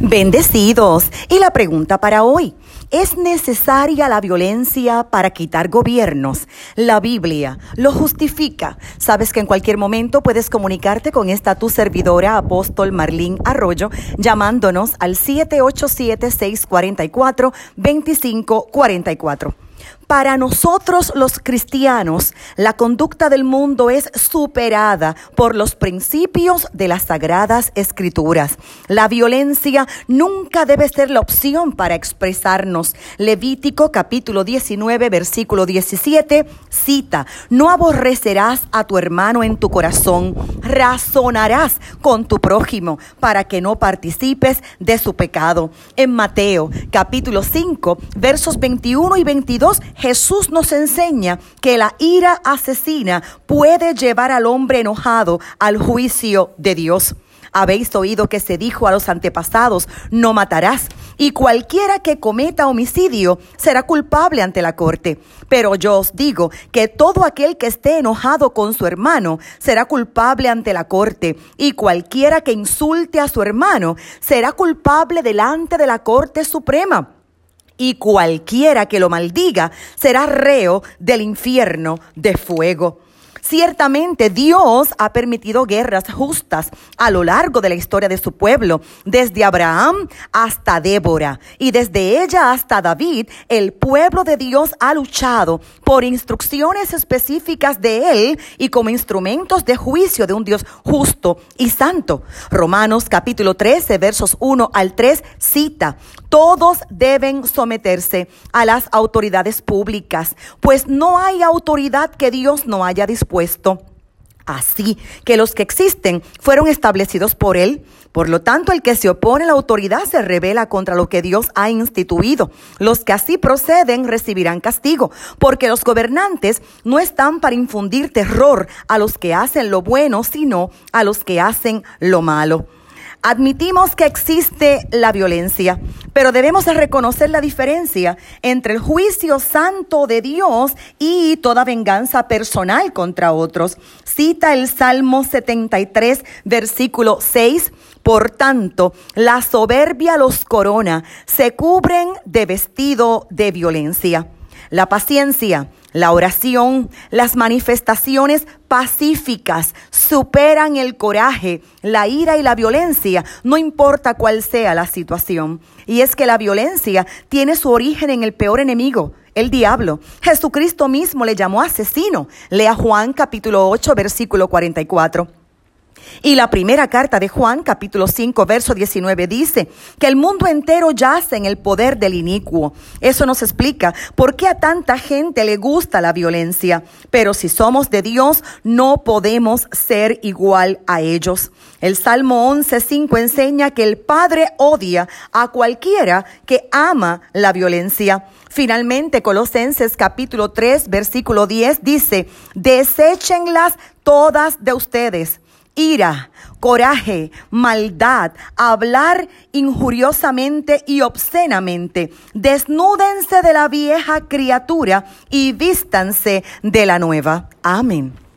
Bendecidos. Y la pregunta para hoy. ¿Es necesaria la violencia para quitar gobiernos? La Biblia lo justifica. Sabes que en cualquier momento puedes comunicarte con esta tu servidora, apóstol Marlín Arroyo, llamándonos al 787-644-2544. Para nosotros los cristianos, la conducta del mundo es superada por los principios de las sagradas escrituras. La violencia nunca debe ser la opción para expresarnos. Levítico capítulo 19 versículo 17 cita, no aborrecerás a tu hermano en tu corazón, razonarás con tu prójimo para que no participes de su pecado. En Mateo capítulo 5 versos 21 y 22 Jesús nos enseña que la ira asesina puede llevar al hombre enojado al juicio de Dios. Habéis oído que se dijo a los antepasados, no matarás, y cualquiera que cometa homicidio será culpable ante la corte. Pero yo os digo que todo aquel que esté enojado con su hermano será culpable ante la corte, y cualquiera que insulte a su hermano será culpable delante de la corte suprema y cualquiera que lo maldiga será reo del infierno de fuego. Ciertamente Dios ha permitido guerras justas a lo largo de la historia de su pueblo, desde Abraham hasta Débora y desde ella hasta David, el pueblo de Dios ha luchado por instrucciones específicas de él y como instrumentos de juicio de un Dios justo y santo. Romanos capítulo 13 versos 1 al 3 cita, todos deben someterse a las autoridades públicas, pues no hay autoridad que Dios no haya dispuesto. Así que los que existen fueron establecidos por Él. Por lo tanto, el que se opone a la autoridad se revela contra lo que Dios ha instituido. Los que así proceden recibirán castigo, porque los gobernantes no están para infundir terror a los que hacen lo bueno, sino a los que hacen lo malo. Admitimos que existe la violencia, pero debemos reconocer la diferencia entre el juicio santo de Dios y toda venganza personal contra otros. Cita el Salmo 73, versículo 6. Por tanto, la soberbia los corona, se cubren de vestido de violencia. La paciencia la oración, las manifestaciones pacíficas superan el coraje, la ira y la violencia, no importa cuál sea la situación. Y es que la violencia tiene su origen en el peor enemigo, el diablo. Jesucristo mismo le llamó asesino. Lea Juan capítulo 8 versículo 44. Y la primera carta de Juan, capítulo 5, verso 19, dice que el mundo entero yace en el poder del inicuo. Eso nos explica por qué a tanta gente le gusta la violencia. Pero si somos de Dios, no podemos ser igual a ellos. El Salmo 11, 5 enseña que el Padre odia a cualquiera que ama la violencia. Finalmente, Colosenses capítulo 3, versículo 10 dice, deséchenlas todas de ustedes ira, coraje, maldad, hablar injuriosamente y obscenamente. Desnúdense de la vieja criatura y vístanse de la nueva. Amén.